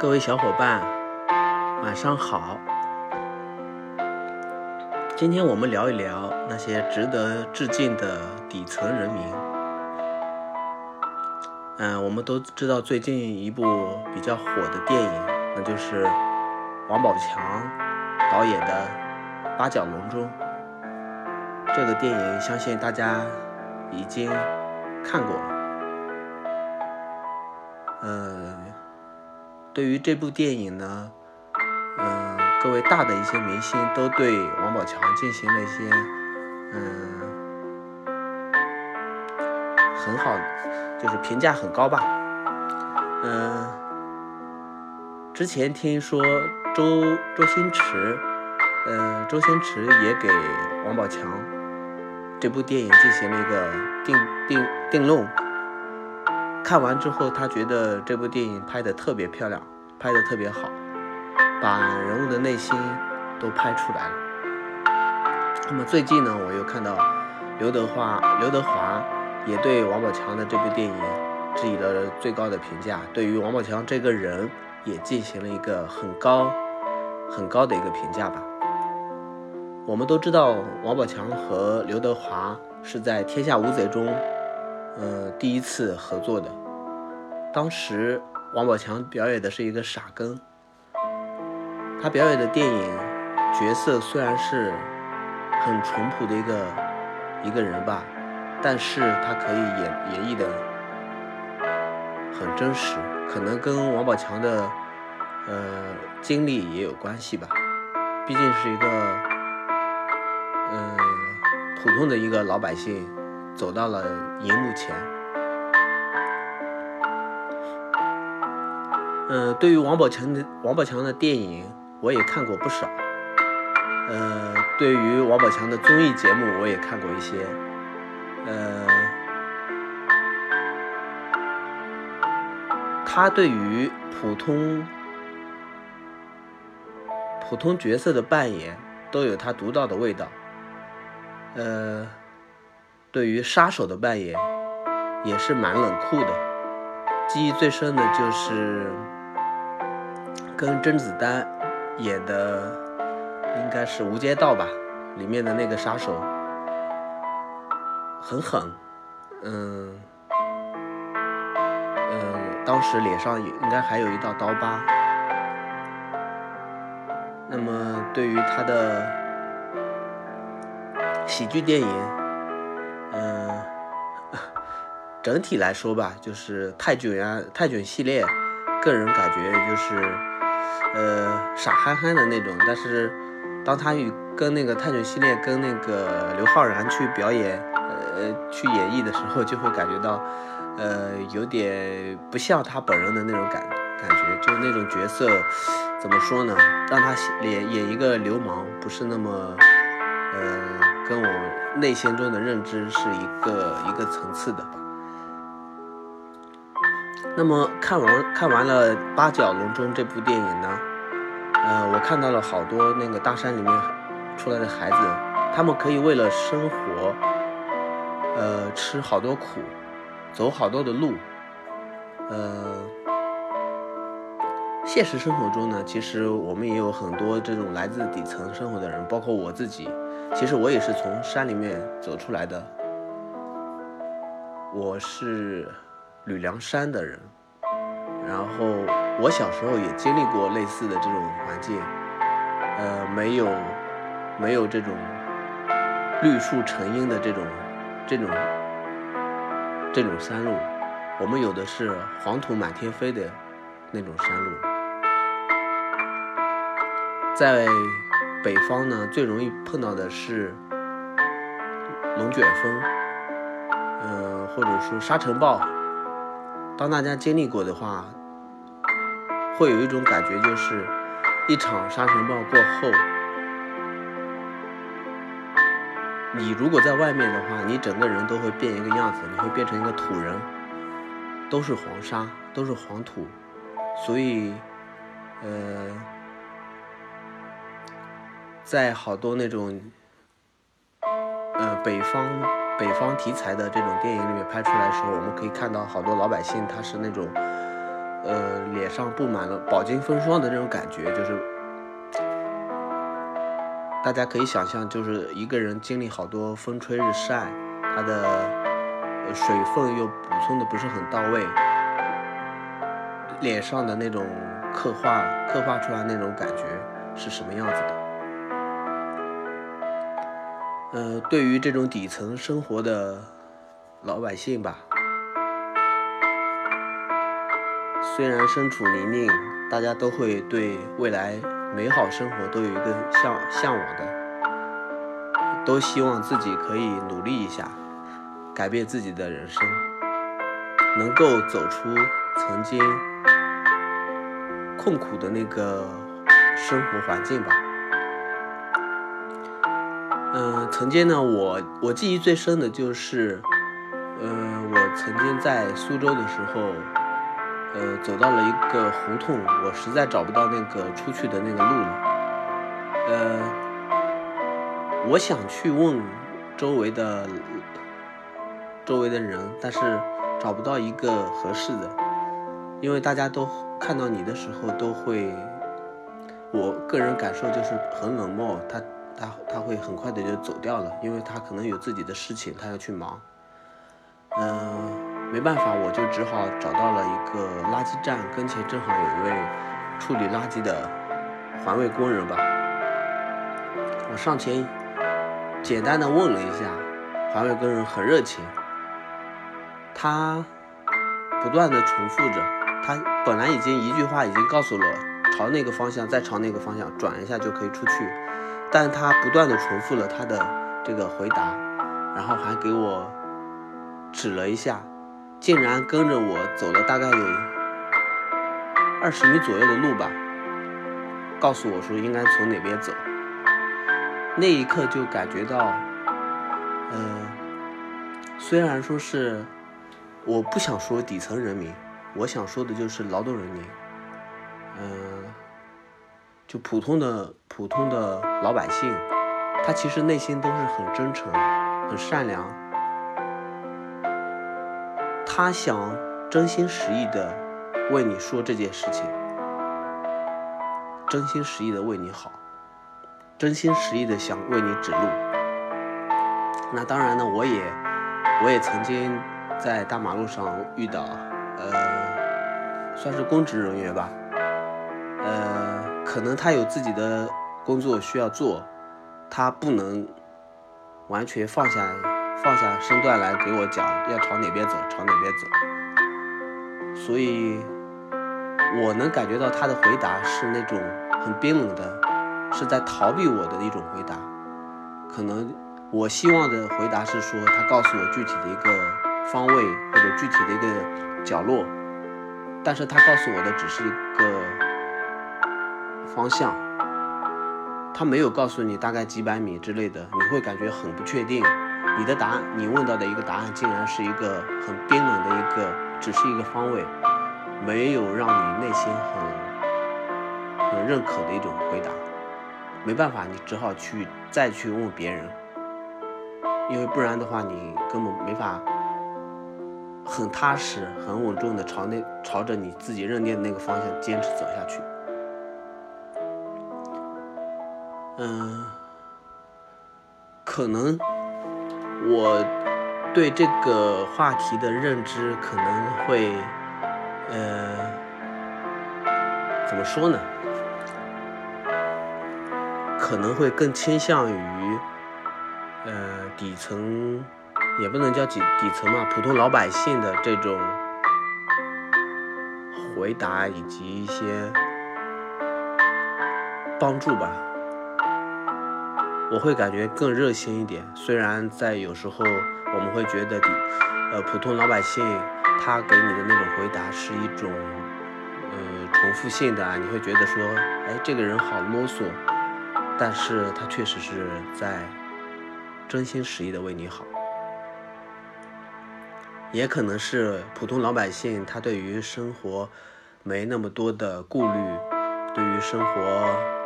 各位小伙伴，晚上好。今天我们聊一聊那些值得致敬的底层人民。嗯，我们都知道最近一部比较火的电影，那就是王宝强导演的《八角笼中》。这个电影相信大家已经看过了。呃，对于这部电影呢，嗯，各位大的一些明星都对王宝强进行了一些，嗯，很好，就是评价很高吧。嗯，之前听说周周星驰，呃，周星驰也给王宝强这部电影进行了一个定定定论。看完之后，他觉得这部电影拍得特别漂亮，拍得特别好，把人物的内心都拍出来了。那么最近呢，我又看到刘德华，刘德华也对王宝强的这部电影给予了最高的评价，对于王宝强这个人也进行了一个很高很高的一个评价吧。我们都知道，王宝强和刘德华是在《天下无贼》中。呃，第一次合作的，当时王宝强表演的是一个傻根，他表演的电影角色虽然是很淳朴的一个一个人吧，但是他可以演演绎的很真实，可能跟王宝强的呃经历也有关系吧，毕竟是一个嗯普通的一个老百姓。走到了荧幕前。嗯，对于王宝强的王宝强的电影，我也看过不少。呃，对于王宝强的综艺节目，我也看过一些。呃，他对于普通普通角色的扮演，都有他独到的味道。呃。对于杀手的扮演也是蛮冷酷的，记忆最深的就是跟甄子丹演的，应该是《无间道》吧，里面的那个杀手很狠，嗯嗯，当时脸上应该还有一道刀疤。那么对于他的喜剧电影。嗯，整体来说吧，就是泰囧呀，泰囧系列，个人感觉就是，呃，傻憨憨的那种。但是，当他与跟那个泰囧系列跟那个刘昊然去表演，呃，去演绎的时候，就会感觉到，呃，有点不像他本人的那种感感觉，就那种角色，怎么说呢？让他演演一个流氓，不是那么，呃。跟我内心中的认知是一个一个层次的。那么看完看完了《八角笼中》这部电影呢，呃，我看到了好多那个大山里面出来的孩子，他们可以为了生活，呃，吃好多苦，走好多的路，呃。现实生活中呢，其实我们也有很多这种来自底层生活的人，包括我自己。其实我也是从山里面走出来的，我是吕梁山的人。然后我小时候也经历过类似的这种环境，呃，没有没有这种绿树成荫的这种这种这种山路，我们有的是黄土满天飞的那种山路。在北方呢，最容易碰到的是龙卷风，呃，或者说沙尘暴。当大家经历过的话，会有一种感觉，就是一场沙尘暴过后，你如果在外面的话，你整个人都会变一个样子，你会变成一个土人，都是黄沙，都是黄土，所以，呃。在好多那种，呃，北方北方题材的这种电影里面拍出来的时候，我们可以看到好多老百姓他是那种，呃，脸上布满了饱经风霜的这种感觉，就是大家可以想象，就是一个人经历好多风吹日晒，他的水分又补充的不是很到位，脸上的那种刻画刻画出来那种感觉是什么样子的？呃，对于这种底层生活的老百姓吧，虽然身处泥泞，大家都会对未来美好生活都有一个向向往的，都希望自己可以努力一下，改变自己的人生，能够走出曾经困苦的那个生活环境吧。曾经呢，我我记忆最深的就是，呃，我曾经在苏州的时候，呃，走到了一个胡同，我实在找不到那个出去的那个路了，呃，我想去问周围的周围的人，但是找不到一个合适的，因为大家都看到你的时候都会，我个人感受就是很冷漠，他。他他会很快的就走掉了，因为他可能有自己的事情，他要去忙。嗯，没办法，我就只好找到了一个垃圾站跟前，正好有一位处理垃圾的环卫工人吧。我上前简单的问了一下，环卫工人很热情，他不断的重复着，他本来已经一句话已经告诉了，朝那个方向，再朝那个方向转一下就可以出去。但他不断的重复了他的这个回答，然后还给我指了一下，竟然跟着我走了大概有二十米左右的路吧，告诉我说应该从哪边走。那一刻就感觉到，嗯，虽然说是我不想说底层人民，我想说的就是劳动人民，嗯。就普通的普通的老百姓，他其实内心都是很真诚、很善良，他想真心实意的为你说这件事情，真心实意的为你好，真心实意的想为你指路。那当然呢，我也我也曾经在大马路上遇到，呃，算是公职人员吧，呃。可能他有自己的工作需要做，他不能完全放下放下身段来给我讲要朝哪边走，朝哪边走。所以，我能感觉到他的回答是那种很冰冷的，是在逃避我的一种回答。可能我希望的回答是说，他告诉我具体的一个方位或者具体的一个角落，但是他告诉我的只是一个。方向，他没有告诉你大概几百米之类的，你会感觉很不确定。你的答案，你问到的一个答案，竟然是一个很冰冷的一个，只是一个方位，没有让你内心很很认可的一种回答。没办法，你只好去再去问别人，因为不然的话，你根本没法很踏实、很稳重的朝那朝着你自己认定的那个方向坚持走下去。嗯，可能我对这个话题的认知可能会，呃，怎么说呢？可能会更倾向于，呃，底层，也不能叫底底层嘛，普通老百姓的这种回答以及一些帮助吧。我会感觉更热心一点，虽然在有时候我们会觉得，呃，普通老百姓他给你的那种回答是一种，呃，重复性的啊，你会觉得说，哎，这个人好啰嗦，但是他确实是在真心实意的为你好，也可能是普通老百姓他对于生活没那么多的顾虑，对于生活。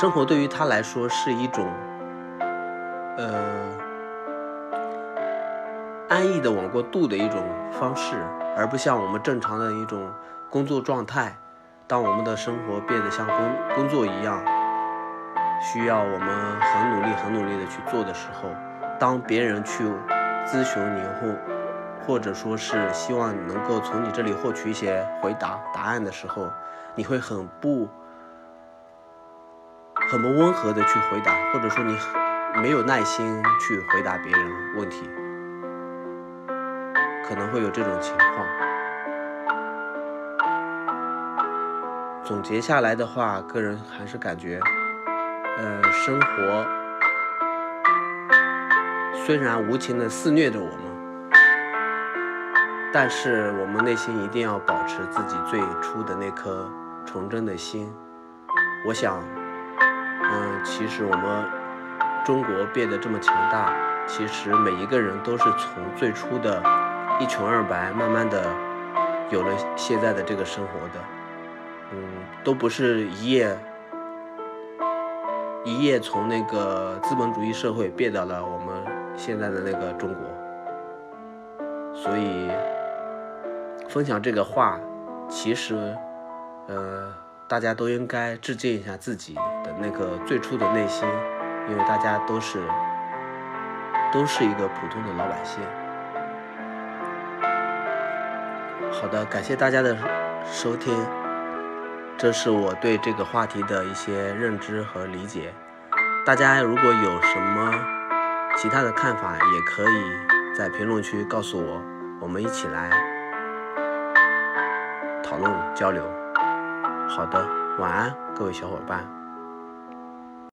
生活对于他来说是一种，呃，安逸的往过渡的一种方式，而不像我们正常的一种工作状态。当我们的生活变得像工工作一样，需要我们很努力、很努力的去做的时候，当别人去咨询你或或者说是希望能够从你这里获取一些回答答案的时候，你会很不很不温和的去回答，或者说你没有耐心去回答别人问题，可能会有这种情况。总结下来的话，个人还是感觉，呃，生活虽然无情的肆虐着我们，但是我们内心一定要保持自己最初的那颗纯真的心。我想，嗯，其实我们中国变得这么强大，其实每一个人都是从最初的一穷二白，慢慢的有了现在的这个生活的。嗯，都不是一夜一夜从那个资本主义社会变到了我们现在的那个中国，所以分享这个话，其实呃，大家都应该致敬一下自己的那个最初的内心，因为大家都是都是一个普通的老百姓。好的，感谢大家的收听。这是我对这个话题的一些认知和理解。大家如果有什么其他的看法，也可以在评论区告诉我，我们一起来讨论交流。好的，晚安，各位小伙伴。